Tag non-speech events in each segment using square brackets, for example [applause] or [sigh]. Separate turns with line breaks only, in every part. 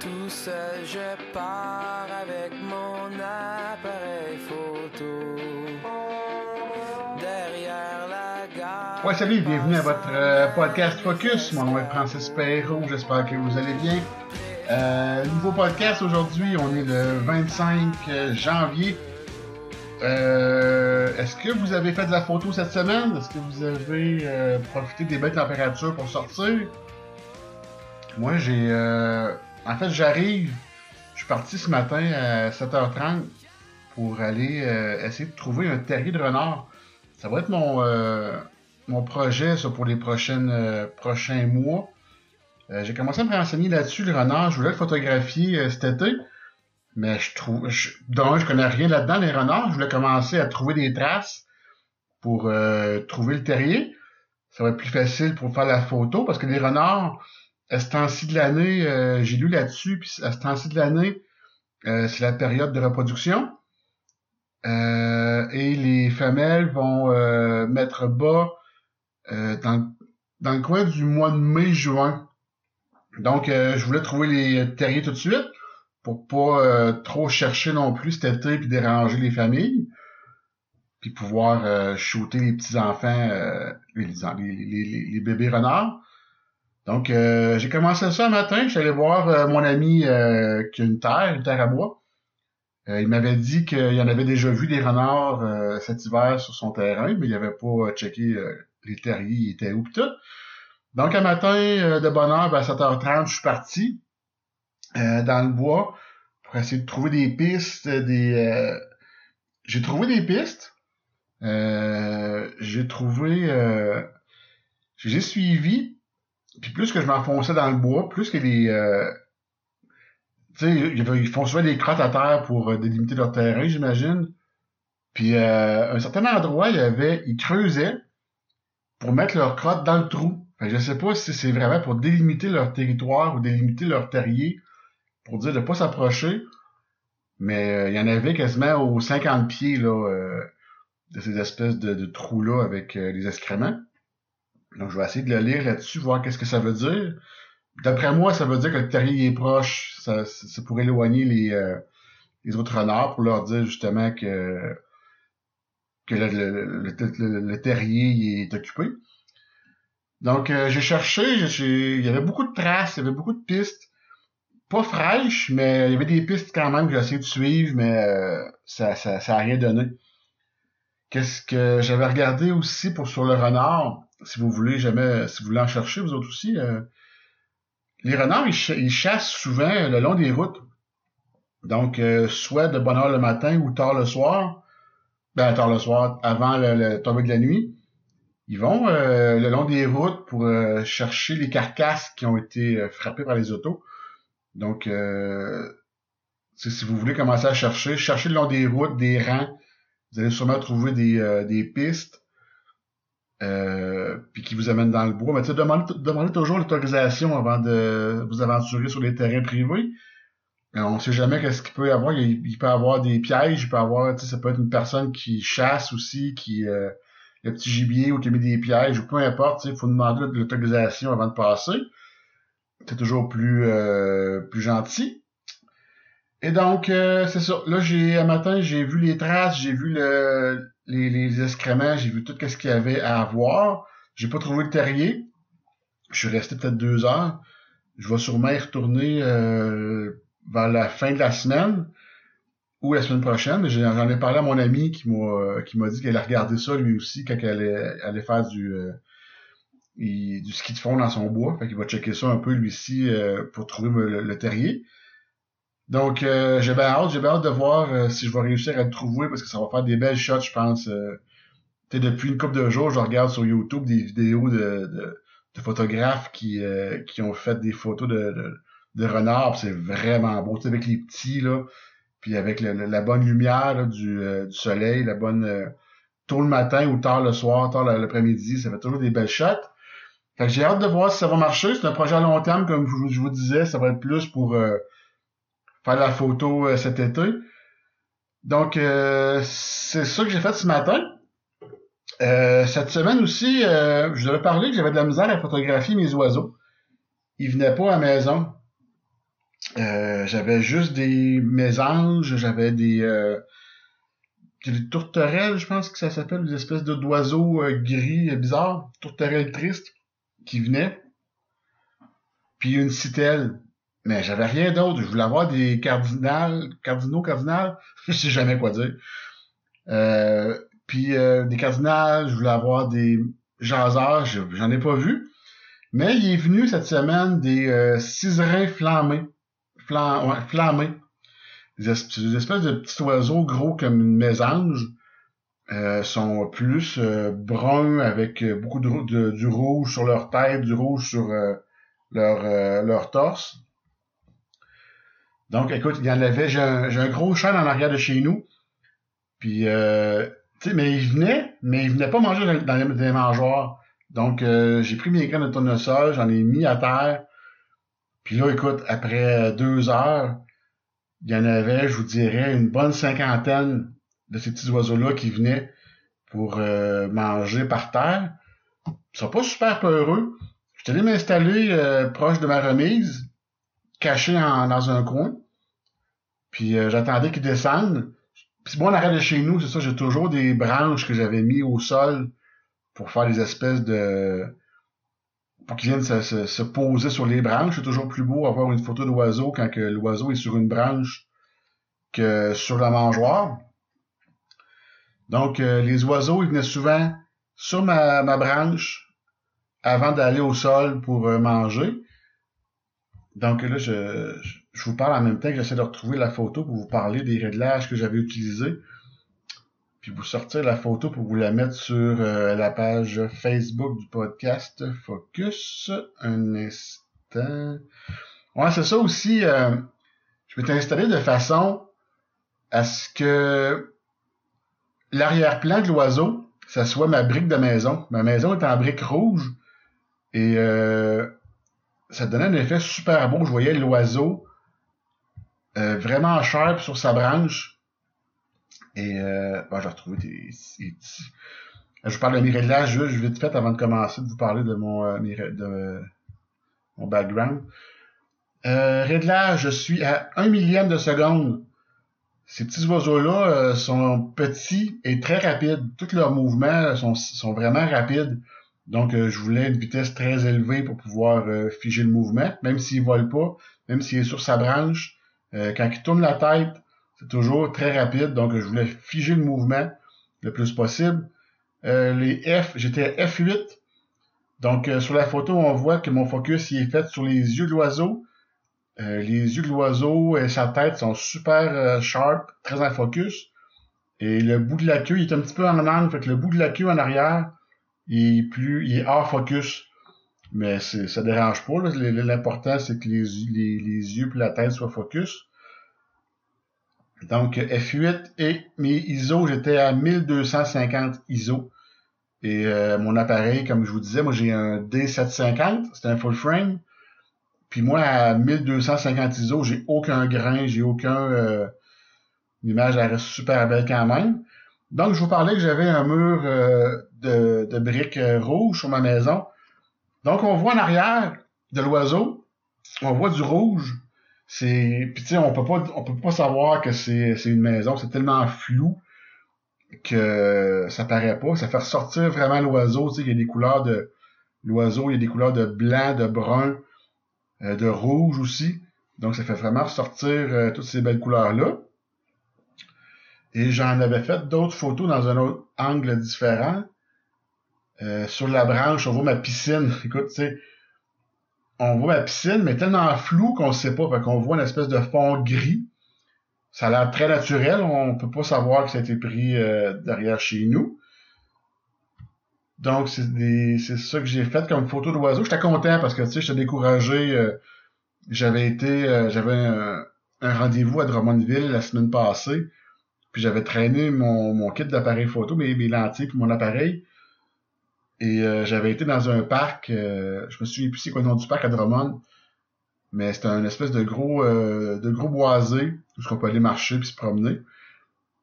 Tout seul, je pars avec mon appareil photo. Derrière la gare.
Ouais, salut, bienvenue à votre euh, podcast Focus. Mon nom est Francis Perrault, j'espère que vous allez bien. Euh, nouveau podcast aujourd'hui, on est le 25 janvier. Euh, Est-ce que vous avez fait de la photo cette semaine? Est-ce que vous avez euh, profité des belles températures pour sortir? Moi, j'ai... euh, en fait, j'arrive... Je suis parti ce matin à 7h30 pour aller euh, essayer de trouver un terrier de renard. Ça va être mon, euh, mon projet ça, pour les prochaines, euh, prochains mois. Euh, j'ai commencé à me renseigner là-dessus, le renard. Je voulais le photographier euh, cet été. Mais je trouve. Je, donc, je connais rien là-dedans, les renards. Je voulais commencer à trouver des traces pour trouver le terrier. Ça va être plus facile pour faire la photo parce que les renards, à ce temps-ci de l'année, euh, j'ai lu là-dessus, puis à ce temps-ci de l'année, euh, c'est la période de reproduction. Euh, et les femelles vont euh, mettre bas euh, dans, dans le coin du mois de mai-juin. Donc, euh, je voulais trouver les terriers tout de suite pour pas trop chercher non plus cet été puis déranger les familles. Puis pouvoir shooter les petits-enfants, euh, les, les, les, les- les bébés renards. Donc, euh, j'ai commencé ça un matin. Je allé voir euh, mon ami euh, qui a une terre, une terre à bois. Euh, il m'avait dit qu'il en avait déjà vu des renards cet hiver sur son terrain, mais il avait pas checké les terriers, ils étaient où pis tout. Donc, un matin de bonne heure, ben, à 7h30, je suis parti dans le bois pour essayer de trouver des pistes, des... J'ai trouvé des pistes. J'ai trouvé... J'ai suivi, puis plus que je m'enfonçais dans le bois, plus que les... euh, tu sais, ils font souvent des crottes à terre pour euh, délimiter leur terrain, j'imagine. Puis euh, un certain endroit, il y avait, ils creusaient pour mettre leurs crottes dans le trou. Fait que je sais pas si c'est vraiment pour délimiter leur territoire ou délimiter leur terrier, pour dire de pas s'approcher. Mais euh, il y en avait quasiment aux 50 pieds là, de ces espèces de, trous-là avec les excréments. Donc je vais essayer de le lire là-dessus, voir qu'est-ce que ça veut dire. D'après moi, ça veut dire que le terrier est proche. Ça, c'est pour éloigner les, euh, les autres renards, pour leur dire justement que, que le, le, le, le- terrier est occupé. Donc, euh, j'ai cherché, j'ai- il y avait beaucoup de traces, il y avait beaucoup de pistes. Pas fraîches, mais il y avait des pistes quand même que j'ai essayé de suivre, mais euh, ça, ça, ça a rien donné. Qu'est-ce que j'avais regardé aussi pour sur le renard, si vous voulez jamais, si vous voulez en chercher, vous autres aussi, euh, les renards, ils, ch- ils chassent souvent le long des routes. Donc, euh, soit de bonne heure le matin ou tard le soir, ben tard le soir, avant le, le tombée de la nuit, ils vont euh, le long des routes pour euh, chercher les carcasses qui ont été euh, frappées par les autos. Donc, euh, si vous voulez commencer à chercher, cherchez le long des routes, des rangs, vous allez sûrement trouver euh, des pistes euh, puis qui vous amènent dans le bois. Mais tu demandez, demandez toujours l'autorisation avant de vous aventurer sur les terrains privés. Euh, on sait jamais qu'est-ce qu'il peut y avoir. Il, peut y avoir des pièges, il peut y avoir, tu sais, ça peut être une personne qui chasse aussi, qui euh, le petit gibier ou qui met des pièges ou peu importe. Il faut demander l'autorisation avant de passer. C'est toujours plus euh, plus gentil. Et donc, c'est ça. Là, j'ai un matin, j'ai vu les traces, j'ai vu le, les, les excréments, j'ai vu tout ce qu'il y avait à voir. J'ai pas trouvé le terrier. Je suis resté peut-être deux heures. Je vais sûrement y retourner euh, vers la fin de la semaine ou la semaine prochaine. J'en ai parlé à mon ami qui m'a qui m'a dit qu'elle allait regarder ça lui aussi quand elle allait, allait faire du euh, du ski de fond dans son bois. Fait qu'il va checker ça un peu lui aussi euh, pour trouver le terrier. Donc, euh, j'ai bien hâte, j'ai bien hâte de voir euh, si je vais réussir à le trouver parce que ça va faire des belles shots, je pense. Euh, depuis une couple de jours, je regarde sur YouTube des vidéos de, de, de photographes qui, euh, qui ont fait des photos de, de, de renards, c'est vraiment beau, tu sais, avec les petits, là, puis avec la bonne lumière là, du, euh, du soleil, la bonne... euh, tôt le matin ou tard le soir, tard l'après-midi, ça fait toujours des belles shots. Fait que j'ai hâte de voir si ça va marcher. C'est un projet à long terme, comme je, je vous disais, ça va être plus pour... faire la photo euh, cet été. Donc, euh, c'est ça que j'ai fait ce matin. Euh, cette semaine aussi, je devais parler que j'avais de la misère à photographier mes oiseaux. Ils venaient pas à la maison. J'avais juste des mésanges, j'avais des, des tourterelles, je pense que ça s'appelle, des espèces d'oiseaux gris bizarres, tourterelles tristes, qui venaient. Puis une citelle. Mais j'avais rien d'autre. Je voulais avoir des cardinales, cardinaux, cardinales, [laughs] je sais jamais quoi dire. Euh, puis euh, des cardinales, je voulais avoir des jaseurs, j'en ai pas vu. Mais il est venu cette semaine des euh, ciserins flammés. Flam, ouais, flammés. Des, espèces de petits oiseaux gros comme une mésange. Euh, sont plus euh, bruns avec beaucoup de, de, du rouge sur leur tête, du rouge sur euh, leur, euh, leur torse. Donc, écoute, il y en avait, j'ai un, un gros chêne en arrière de chez nous. Puis, euh, tu sais, mais il venait, mais il venait pas manger dans, dans les, dans les mangeoires. Donc, euh, j'ai pris mes graines de tournesol, j'en ai mis à terre. Puis là, écoute, après deux heures, il y en avait, je vous dirais, une bonne cinquantaine de ces petits oiseaux-là qui venaient pour euh, manger par terre. Ils sont pas super peureux. Je suis allé m'installer euh, proche de ma remise, caché en, dans un coin. Puis euh, j'attendais qu'ils descendent. Puis moi, en arrière de chez nous, c'est ça, j'ai toujours des branches que j'avais mis au sol pour faire des espèces de... pour qu'ils viennent se, se, se, poser sur les branches. C'est toujours plus beau avoir une photo d'oiseau quand l'oiseau est sur une branche que sur la mangeoire. Donc, euh, les oiseaux, ils venaient souvent sur ma, ma branche avant d'aller au sol pour euh, manger. Donc là, je, je vous parle en même temps que j'essaie de retrouver la photo pour vous parler des réglages que j'avais utilisés. Puis vous sortir la photo pour vous la mettre sur euh, la page Facebook du podcast Focus. Un instant. Ouais, c'est ça aussi. Euh, je vais t'installer de façon à ce que l'arrière-plan de l'oiseau, ça soit ma brique de maison. Ma maison est en brique rouge. Et euh, ça donnait un effet super beau. Je voyais l'oiseau euh, vraiment sharp sur sa branche. Et euh, bon, j'ai retrouvé des, des, Je vous parle de mes réglages juste vite fait avant de commencer de vous parler de mon, euh, de, mon background. Euh, réglage, je suis à un millième de seconde. Ces petits oiseaux-là euh, sont petits et très rapides. Tous leurs mouvements sont, sont vraiment rapides. Donc, euh, je voulais une vitesse très élevée pour pouvoir euh, figer le mouvement, même s'il vole pas, même s'il est sur sa branche. Euh, quand il tourne la tête, c'est toujours très rapide. Donc, je voulais figer le mouvement le plus possible. Les F, j'étais à F8. Donc, sur la photo, on voit que mon focus il est fait sur les yeux de l'oiseau. les yeux de l'oiseau et sa tête sont super sharp, très en focus. Et le bout de la queue, il est un petit peu en angle, fait le bout de la queue en arrière, il est plus, il est hors focus. Mais ça dérange pas. L'important, c'est que les, les, les yeux et la tête soient focus. Donc, F8 et mes ISO, j'étais à 1250 ISO. Et euh, mon appareil, comme je vous disais, moi j'ai un D750, c'est un full frame. Puis moi, à 1250 ISO, j'ai aucun grain, j'ai aucun... Euh, L'image, elle reste super belle quand même. Donc, je vous parlais que j'avais un mur euh, de, briques euh, rouges sur ma maison. Donc, on voit en arrière de l'oiseau, on voit du rouge. C'est, puis tu sais, on peut pas, on peut pas savoir que c'est, c'est une maison. C'est tellement flou que ça paraît pas. Ça fait ressortir vraiment l'oiseau. Tu sais, il y a des couleurs de l'oiseau, il y a des couleurs de blanc, de brun, euh, de rouge aussi. Donc, ça fait vraiment ressortir euh, toutes ces belles couleurs là. Et j'en avais fait d'autres photos dans un autre angle différent. Euh, sur la branche, on voit ma piscine. [laughs] Écoute, tu sais, on voit ma piscine, mais tellement flou qu'on ne sait pas. Fait qu'on voit une espèce de fond gris. Ça a l'air très naturel. On peut pas savoir que ça a été pris euh, derrière chez nous. Donc, c'est ça que j'ai fait comme photo d'oiseau. J'étais content parce que, tu sais, j'étais découragé. Euh, j'avais été, j'avais un, rendez-vous à Drummondville la semaine passée. Puis j'avais traîné mon, kit d'appareil photo, mes, lentilles mon appareil. Et euh, j'avais été dans un parc, euh, je me souviens plus c'est quoi le nom du parc à Drummond, mais c'était un espèce de gros euh, de gros boisé où on peut aller marcher puis se promener.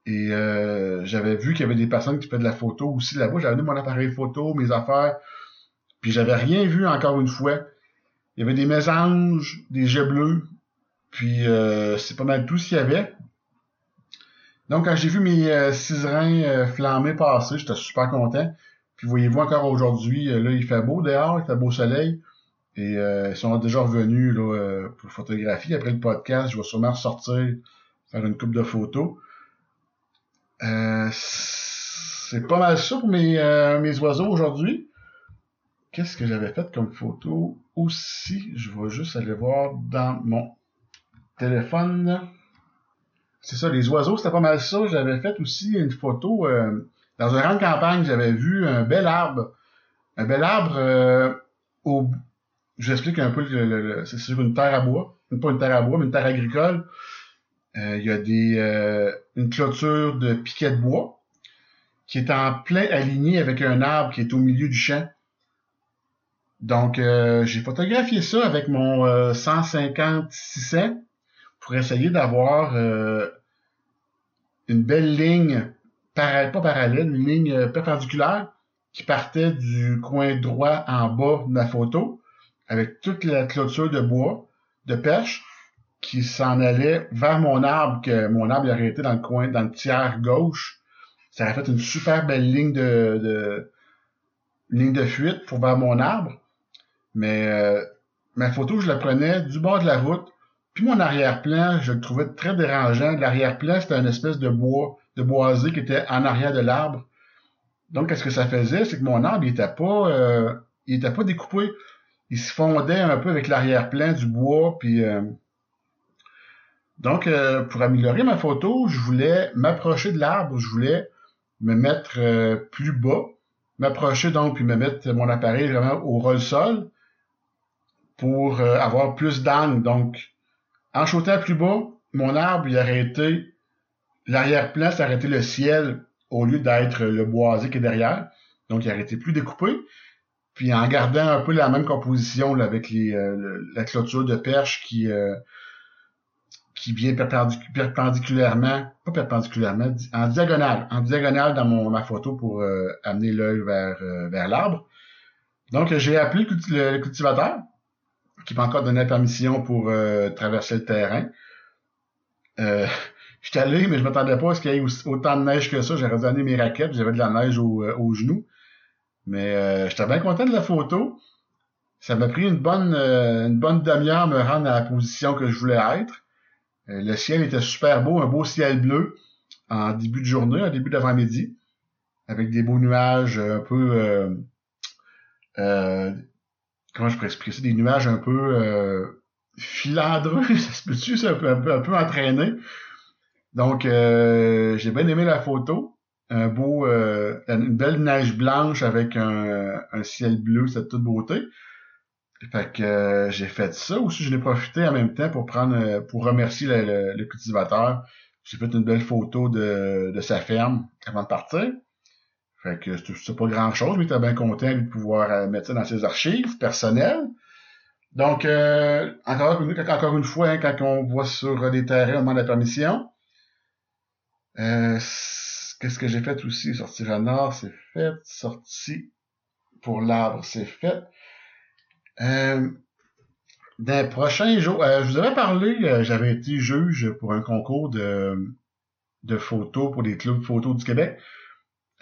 Et euh, j'avais vu qu'il y avait des personnes qui faisaient de la photo aussi là-bas. J'avais amené mon appareil photo, mes affaires, puis j'avais rien vu encore une fois. Il y avait des mésanges, des jets bleus, Puis euh, c'est pas mal tout ce qu'il y avait. Donc quand j'ai vu mes reins euh, flammer passer, j'étais super content. Puis voyez-vous encore aujourd'hui, là il fait beau dehors, il fait beau soleil. Et ils sont déjà revenus là, pour photographie. Après le podcast, je vais sûrement ressortir, faire une coupe de photos. c'est pas mal ça pour mes, mes oiseaux aujourd'hui. Qu'est-ce que j'avais fait comme photo aussi? Je vais juste aller voir dans mon téléphone. C'est ça, les oiseaux, c'était pas mal ça. J'avais fait aussi une photo euh, dans une grande campagne. J'avais vu un bel arbre. Un bel arbre euh, au... Je vous explique un peu. Le, c'est sur une terre à bois. Pas une terre à bois, mais une terre agricole. Euh, il y a des une clôture de piquets de bois qui est en plein aligné avec un arbre qui est au milieu du champ. Donc, euh, j'ai photographié ça avec mon euh, 150-600 pour essayer d'avoir euh, une belle ligne, pas parallèle, une ligne euh, perpendiculaire qui partait du coin droit en bas de ma photo avec toute la clôture de bois, de perche, qui s'en allait vers mon arbre, que mon arbre aurait été dans le coin, dans le tiers gauche. Ça aurait fait une super belle ligne de, de ligne de fuite pour vers mon arbre. Mais euh, ma photo, je la prenais du bord de la route. Puis mon arrière-plan, je le trouvais très dérangeant. L'arrière-plan, c'était une espèce de bois, de boisé qui était en arrière de l'arbre. Donc, qu'est-ce que ça faisait? C'est que mon arbre, il était pas, euh, il était pas découpé. Il se fondait un peu avec l'arrière-plan du bois. Puis, euh, donc, pour améliorer ma photo, je voulais m'approcher de l'arbre. Je voulais me mettre plus bas, m'approcher donc puis me mettre mon appareil vraiment au rôle-sol pour euh, avoir plus d'angles. Donc, en shootant plus bas, mon arbre, il aurait été, l'arrière-plan, aurait été le ciel au lieu d'être le boisé qui est derrière. Donc, il été plus découpé. Puis en gardant un peu la même composition là, avec les, euh, la clôture de perche qui, euh, qui vient perpendiculairement, pas perpendiculairement, en diagonale, en diagonale dans mon, ma photo pour amener l'œil vers, vers l'arbre. Donc j'ai appelé le cultivateur qui m'a encore donné la permission pour euh, traverser le terrain. Euh, J'étais allé, mais je m'attendais pas à ce qu'il y ait autant de neige que ça. J'aurais donné mes raquettes, j'avais de la neige au, euh, aux genoux. Mais euh, j'étais bien content de la photo. Ça m'a pris une bonne une bonne demi-heure à me rendre à la position que je voulais être. le ciel était super beau, un beau ciel bleu en début de journée, en début d'avant-midi, avec des beaux nuages un peu euh, comment je pourrais expliquer ça, des nuages un peu euh, filandreux, [laughs] ça se peut-tu, un peu, un peu, un peu entraîné. Donc, euh, j'ai bien aimé la photo. Un beau, euh, une belle neige blanche avec un, un ciel bleu, cette toute beauté. Fait que euh, j'ai fait ça. Aussi, je l'ai profité en même temps pour prendre, euh, pour remercier le, le cultivateur. J'ai fait une belle photo de, de sa ferme avant de partir. Fait que c'est pas grand chose, mais il était bien content de pouvoir euh, mettre ça dans ses archives personnelles. Donc, euh, encore, encore une fois, hein, quand on voit sur des terrains, on demande la permission. Euh, Qu'est-ce que j'ai fait aussi? Sortir à nord, c'est fait. Sortie pour l'arbre, c'est fait. Euh, dans les prochains jours, euh, je vous avais parlé, j'avais été juge pour un concours de, photos pour les clubs photos du Québec.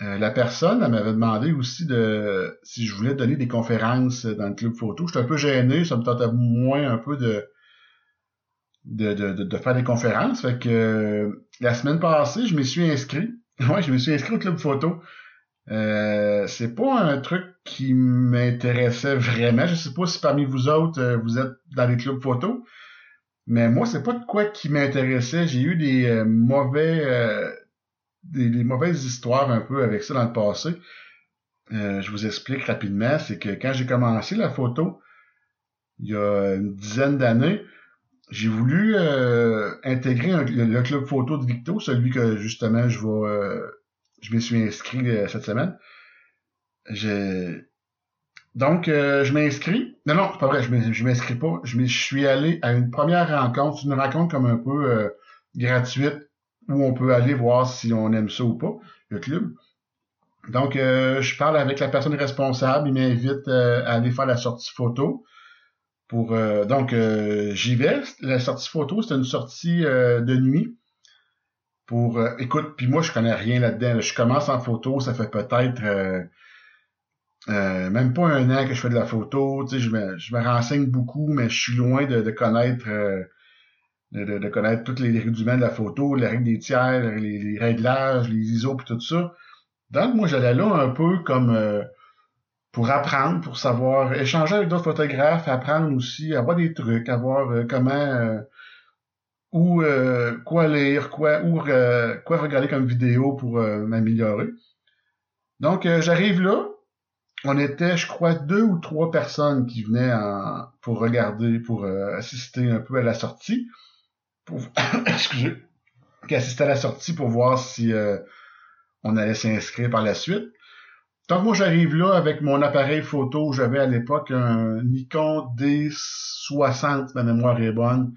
Euh, la personne, m'avait demandé aussi de si je voulais donner des conférences dans le club photo. J'étais un peu gêné, ça me tentait moins un peu de de, de, de, faire des conférences. Fait que la semaine passée, je me suis inscrit. [laughs] Ouais, je me suis inscrit au club photo. Euh, c'est pas un truc qui m'intéressait vraiment. Je sais pas si parmi vous autres, euh, vous êtes dans les clubs photo. Mais moi, c'est pas de quoi qui m'intéressait. J'ai eu des euh, mauvais des, mauvaises histoires un peu avec ça dans le passé. Euh, je vous explique rapidement, c'est que quand j'ai commencé la photo, il y a une dizaine d'années, j'ai voulu euh, intégrer le, club photo de Victo, celui que justement je vais euh, je me suis inscrit cette semaine. Donc je m'inscris. Non, non, c'est pas vrai, je m'inscris pas. Je, je suis allé à une première rencontre, une rencontre comme un peu gratuite où on peut aller voir si on aime ça ou pas, le club. Donc, euh, je parle avec la personne responsable, il m'invite euh, à aller faire la sortie photo euh, donc euh, j'y vais. La sortie photo, c'est une sortie euh, de nuit. Pour écoute, puis moi je connais rien là-dedans. Je commence en photo, ça fait peut-être même pas un an que je fais de la photo. Je me, je me renseigne beaucoup, mais je suis loin de, connaître de, connaître tous les rudiments de la photo, les règles des tiers, les, les réglages, les ISO puis tout ça. Donc moi j'allais là un peu comme pour apprendre, pour savoir échanger avec d'autres photographes, apprendre aussi, avoir des trucs, avoir euh, comment euh, ou euh, quoi lire, quoi ou quoi regarder comme vidéo pour euh, m'améliorer. Donc euh, j'arrive là, on était, je crois, deux ou trois personnes qui venaient en- pour regarder, pour assister un peu à la sortie, pour [coughs] excusez, qui assistaient à la sortie pour voir si on allait s'inscrire par la suite. Donc moi j'arrive là avec mon appareil photo, j'avais à l'époque un Nikon D60, si ma mémoire est bonne.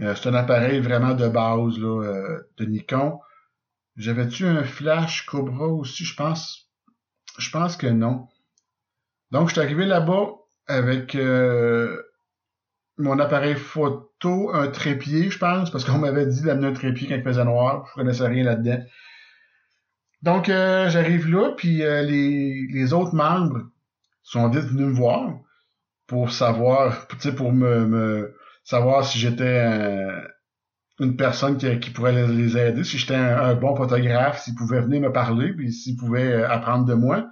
Euh, c'est un appareil vraiment de base là, euh, de Nikon. J'avais-tu un flash Cobra aussi, je pense. Je pense que non. Donc je suis arrivé là-bas avec euh, mon appareil photo, un trépied, je pense, parce qu'on m'avait dit d'amener un trépied quand il faisait noir. Je connaissais rien là-dedans. Donc, euh, j'arrive là, puis euh, les, les autres membres sont vite venus me voir pour savoir, pour me, savoir si j'étais un- une personne qui, qui pourrait les, aider, si j'étais un, bon photographe, s'ils pouvaient venir me parler, puis s'ils pouvaient euh, apprendre de moi.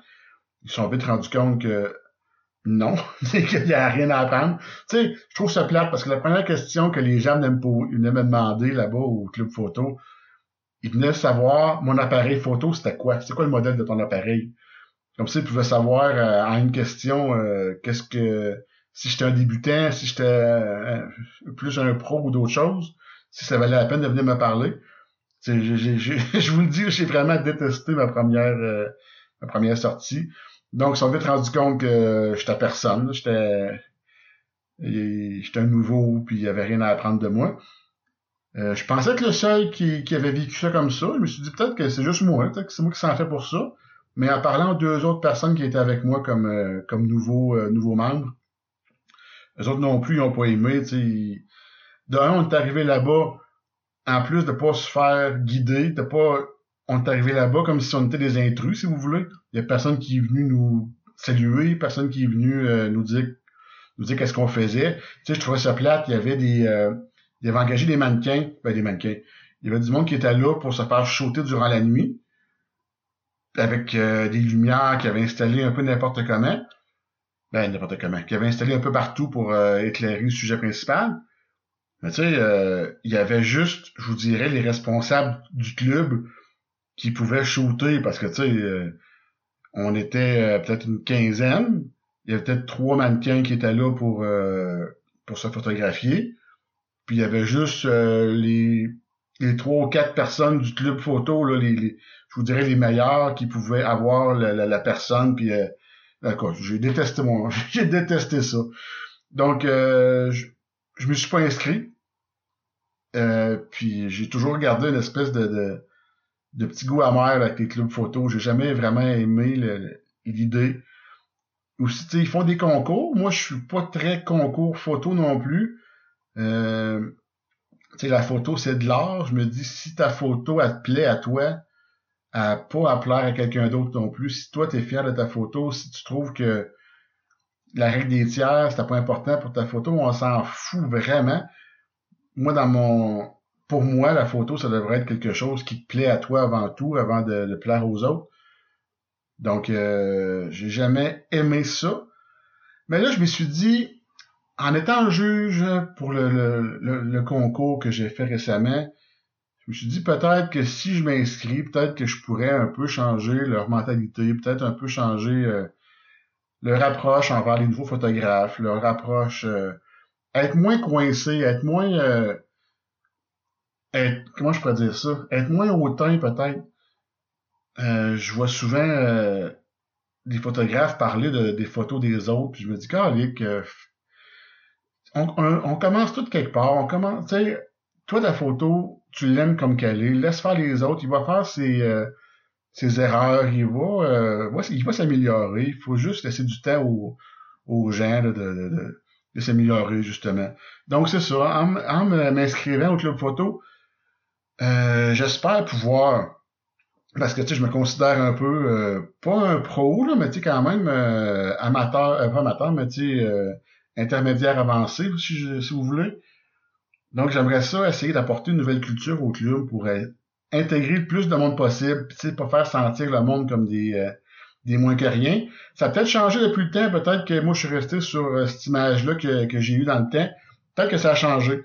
Ils sont vite rendus compte que non, [laughs] qu'il n'y a rien à apprendre. Tu sais, je trouve ça plate parce que la première question que les gens venaient me, me demander là-bas au club photo, ils venaient savoir mon appareil photo, c'était quoi? C'est quoi le modèle de ton appareil? Comme ça, ils pouvaient savoir euh, en une question euh, qu'est-ce que si j'étais un débutant, si j'étais euh, plus un pro ou d'autres choses, si ça valait la peine de venir me parler. [laughs] Je vous le dis, j'ai vraiment détesté ma première euh, sortie. Donc, ils sont vite rendus compte que j'étais personne. J'étais j'étais un nouveau, puis il y avait rien à apprendre de moi. Euh, je pensais être le seul qui, qui avait vécu ça comme ça. Je me suis dit peut-être que c'est juste moi, que c'est moi qui s'en fait pour ça. Mais en parlant aux deux autres personnes qui étaient avec moi comme, euh, comme nouveaux euh, nouveaux membres, les autres non plus, ils ont pas aimé. tu sais. Ils- De un, on est arrivé là-bas, en plus de pas se faire guider, de pas. On est arrivé là-bas comme si on était des intrus, si vous voulez. Il y a personne qui est venu nous saluer, personne qui est venu euh, nous dire nous dire qu'est-ce qu'on faisait. Tu je trouvais ça plate. Il y avait des. Euh, il avait engagé des mannequins. Ben, des mannequins. Il y avait du monde qui était là pour se faire shooter durant la nuit. Avec euh, des lumières qui avaient installé un peu n'importe comment. Ben, n'importe comment. Qui avaient installé un peu partout pour euh, éclairer le sujet principal. Mais tu sais, euh, il y avait juste, je vous dirais, les responsables du club qui pouvaient shooter parce que, tu sais, euh, on était euh, peut-être une quinzaine. Il y avait peut-être trois mannequins qui étaient là pour, pour se photographier. Puis il y avait juste euh, les, les trois ou quatre personnes du club photo, là, les, les- je vous dirais les meilleurs qui pouvaient avoir la, la, personne. Puis, euh, j'ai détesté mon, [laughs] j'ai détesté ça. Donc, euh, je, je me suis pas inscrit. Euh, puis j'ai toujours gardé une espèce de, de, petit goût amer avec les clubs photo. J'ai jamais vraiment aimé l'idée. Aussi, ils font des concours. Moi, je suis pas très concours photo non plus. Euh, tu sais, la photo, c'est de l'art. Je me dis, si ta photo, elle te plaît à toi, à pas à plaire à quelqu'un d'autre non plus. Si toi, tu es fier de ta photo, si tu trouves que la règle des tiers, c'était pas important pour ta photo, on s'en fout vraiment. Moi, dans mon... Pour moi, la photo, ça devrait être quelque chose qui te plaît à toi avant tout, avant de, plaire aux autres. Donc, euh, j'ai jamais aimé ça. Mais là, je me suis dit, en étant juge pour le, le, le, le concours que j'ai fait récemment, je me suis dit peut-être que si je m'inscris, peut-être que je pourrais un peu changer leur mentalité, peut-être un peu changer euh, leur approche envers les nouveaux photographes, leur approche, euh, être moins coincé, être moins, euh, être, comment je pourrais dire ça, être moins hautain peut-être. Euh, je vois souvent euh, des photographes parler de, des photos des autres, puis je me dis, calique, euh, on, commence tout quelque part, on commence, tu sais, toi ta photo, tu l'aimes comme qu'elle est, laisse faire les autres, il va faire ses, euh, ses erreurs, il va, euh, il va s'améliorer, il faut juste laisser du temps aux, aux gens de, de, de, de s'améliorer, justement. Donc, c'est ça. En, en m'inscrivant au club photo, euh, j'espère pouvoir parce que tu sais, je me considère un peu euh, pas un pro, là, mais tu sais, quand même euh, amateur, pas amateur, mais tu sais, intermédiaire avancé, si, si vous voulez. Donc j'aimerais ça essayer d'apporter une nouvelle culture au club pour intégrer le plus de monde possible, tu sais, pas faire sentir le monde comme des des moins que rien. Ça a peut-être changé depuis le temps, peut-être que moi je suis resté sur cette image-là que, que j'ai eue dans le temps. Peut-être que ça a changé.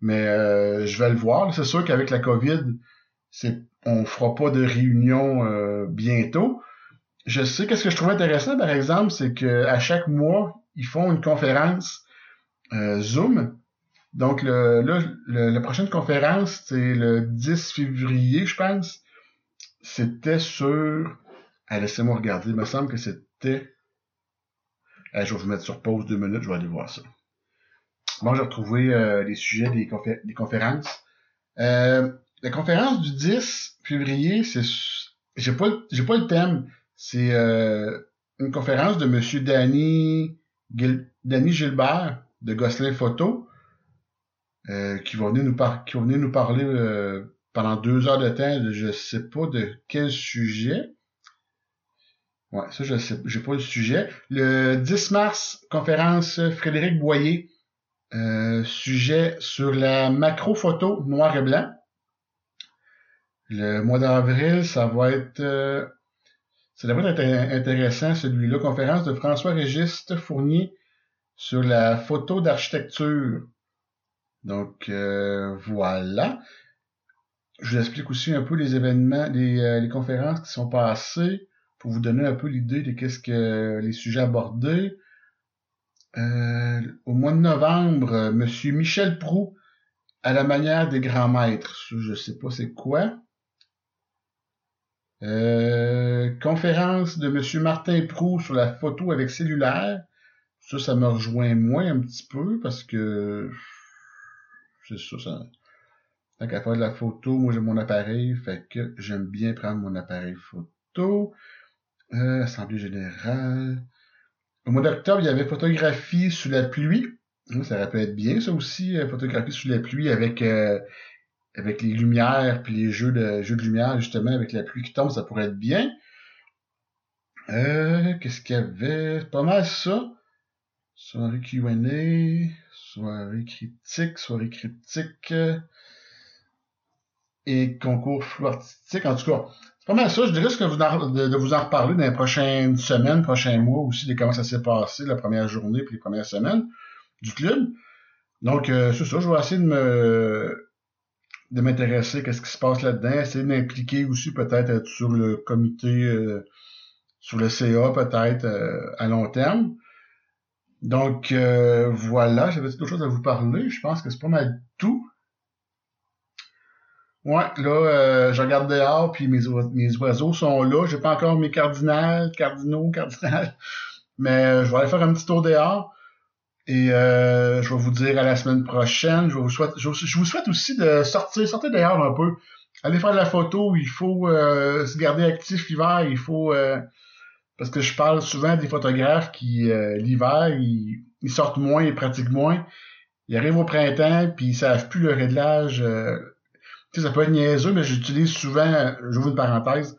Mais euh, je vais le voir. C'est sûr qu'avec la COVID, c'est on fera pas de réunion euh, bientôt. Je sais qu'est-ce que je trouve intéressant, par exemple, c'est que à chaque mois, ils font une conférence euh, Zoom. Donc le, le, la prochaine conférence, c'est le 10 février, je pense. C'était sur. Ah, laissez-moi regarder. Il me semble que c'était. je vais vous mettre sur pause deux minutes, je vais aller voir ça. Bon, j'ai retrouvé les sujets des, des conférences. La conférence du 10 février, c'est j'ai pas pas le thème. C'est une conférence de Monsieur Danny Danny Gilbert de Gosselin Photo euh, qui va venir nous parler euh, pendant deux heures de temps de je sais pas de quel sujet. Ouais, ça je sais j'ai pas le sujet. Le 10 mars, conférence Frédéric Boyer euh, sujet sur la macro photo noir et blanc. Le mois d'avril, ça va être ça devrait être intéressant celui-là. Conférence de François-Régis Fournier sur la photo d'architecture. Donc euh, voilà. Je vous explique aussi un peu les événements, les, les conférences qui sont passées pour vous donner un peu l'idée de qu'est-ce que les sujets abordés. Euh, au mois de novembre, euh, Monsieur Michel Prou, à la manière des grands maîtres. Je sais pas c'est quoi. Euh, conférence de Monsieur Martin Prou sur la photo avec cellulaire. Ça, ça me rejoint moins un petit peu parce que c'est ça, ça. Tant qu'à faire de la photo, moi j'ai mon appareil, fait que j'aime bien prendre mon appareil photo. Assemblée générale. Au mois d'octobre, il y avait photographie sous la pluie. Ça pu être bien, ça aussi, euh, photographie sous la pluie avec euh, avec les lumières puis les jeux de jeux de lumière justement avec la pluie qui tombe, ça pourrait être bien. Euh, qu'est-ce qu'il y avait? Pas mal ça. Soirée Q&A, soirée critique, soirée cryptique et concours flou. En tout cas, pas mal ça. Je dirais que vous de, vous en reparler dans les prochaines semaines, prochains mois aussi, de comment ça s'est passé la première journée puis les premières semaines du club. Donc, euh, c'est ça. Je vais essayer de me de m'intéresser à ce qui se passe là-dedans, essayer de m'impliquer aussi peut-être sur le comité, euh, sur le CA peut-être euh, à long terme. Donc voilà, j'avais d'autres choses à vous parler. Je pense que c'est pas mal tout. Ouais, là, euh, je regarde dehors, puis mes, mes oiseaux sont là. J'ai pas encore mes cardinales, cardinaux, [laughs] cardinales. Mais euh, je vais aller faire un petit tour dehors. Et euh, je vais vous dire à la semaine prochaine. Je, vous souhaite, je, vous souhaite aussi de sortir, sortir dehors un peu. Aller faire de la photo. Il faut se garder actif l'hiver. Il faut parce que je parle souvent des photographes qui l'hiver ils, sortent moins, ils pratiquent moins. Ils arrivent au printemps puis ils savent plus le réglage tu sais, ça peut être niaiseux, mais j'utilise souvent, j'ouvre une parenthèse,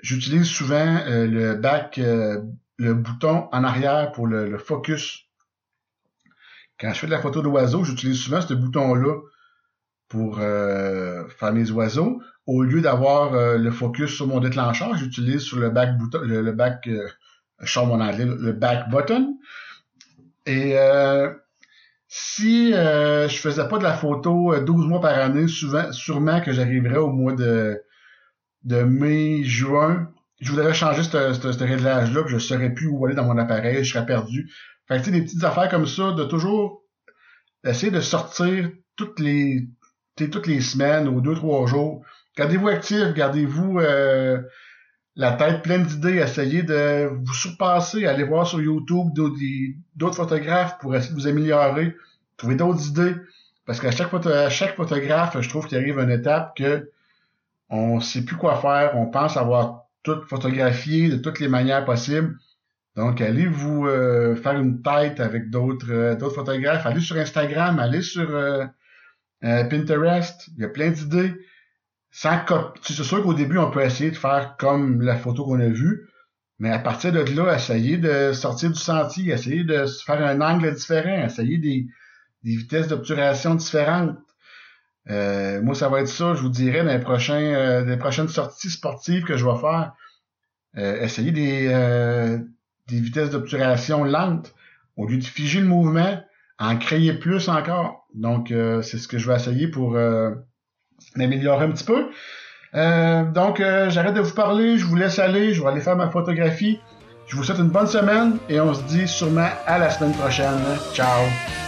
j'utilise souvent euh, le euh, le bouton en arrière pour le, focus. Quand je fais de la photo d'oiseau, j'utilise souvent ce bouton-là pour euh, faire mes oiseaux. Au lieu d'avoir le focus sur mon déclencheur, j'utilise sur le back bouton, le, back, je sors mon anglais, le back button. Et si euh, je faisais pas de la photo 12 euh, mois par année, souvent, sûrement que j'arriverais au mois de, mai, juin. Je voudrais changer ce réglage-là, je saurais plus où aller dans mon appareil, je serais perdu. Fait des petites affaires comme ça, de toujours essayer de sortir toutes les toutes les semaines ou deux, trois jours. Gardez-vous actif, gardez-vous euh, la tête pleine d'idées, essayez de vous surpasser, allez voir sur YouTube d'autres photographes pour essayer de vous améliorer, trouver d'autres idées. Parce qu'à chaque, à chaque photographe, je trouve qu'il arrive une étape que on sait plus quoi faire, on pense avoir tout photographié de toutes les manières possibles. Donc, allez vous euh, faire une tête avec d'autres euh, photographes. Allez sur Instagram, allez sur euh, Pinterest. Il y a plein d'idées. Sans C'est sûr qu'au début, on peut essayer de faire comme la photo qu'on a vue. Mais à partir de là, essayer de sortir du sentier, essayer de faire un angle différent, essayer des, des vitesses d'obturation différentes. moi, ça va être ça, je vous dirais, dans les, prochains, les prochaines sorties sportives que je vais faire. essayer des, des vitesses d'obturation lentes, au lieu de figer le mouvement, en créer plus encore. Donc, euh, c'est ce que je vais essayer pour euh, m'améliorer un petit peu. Euh, donc, j'arrête de vous parler, je vous laisse aller, je vais aller faire ma photographie. Je vous souhaite une bonne semaine et on se dit sûrement à la semaine prochaine. Ciao!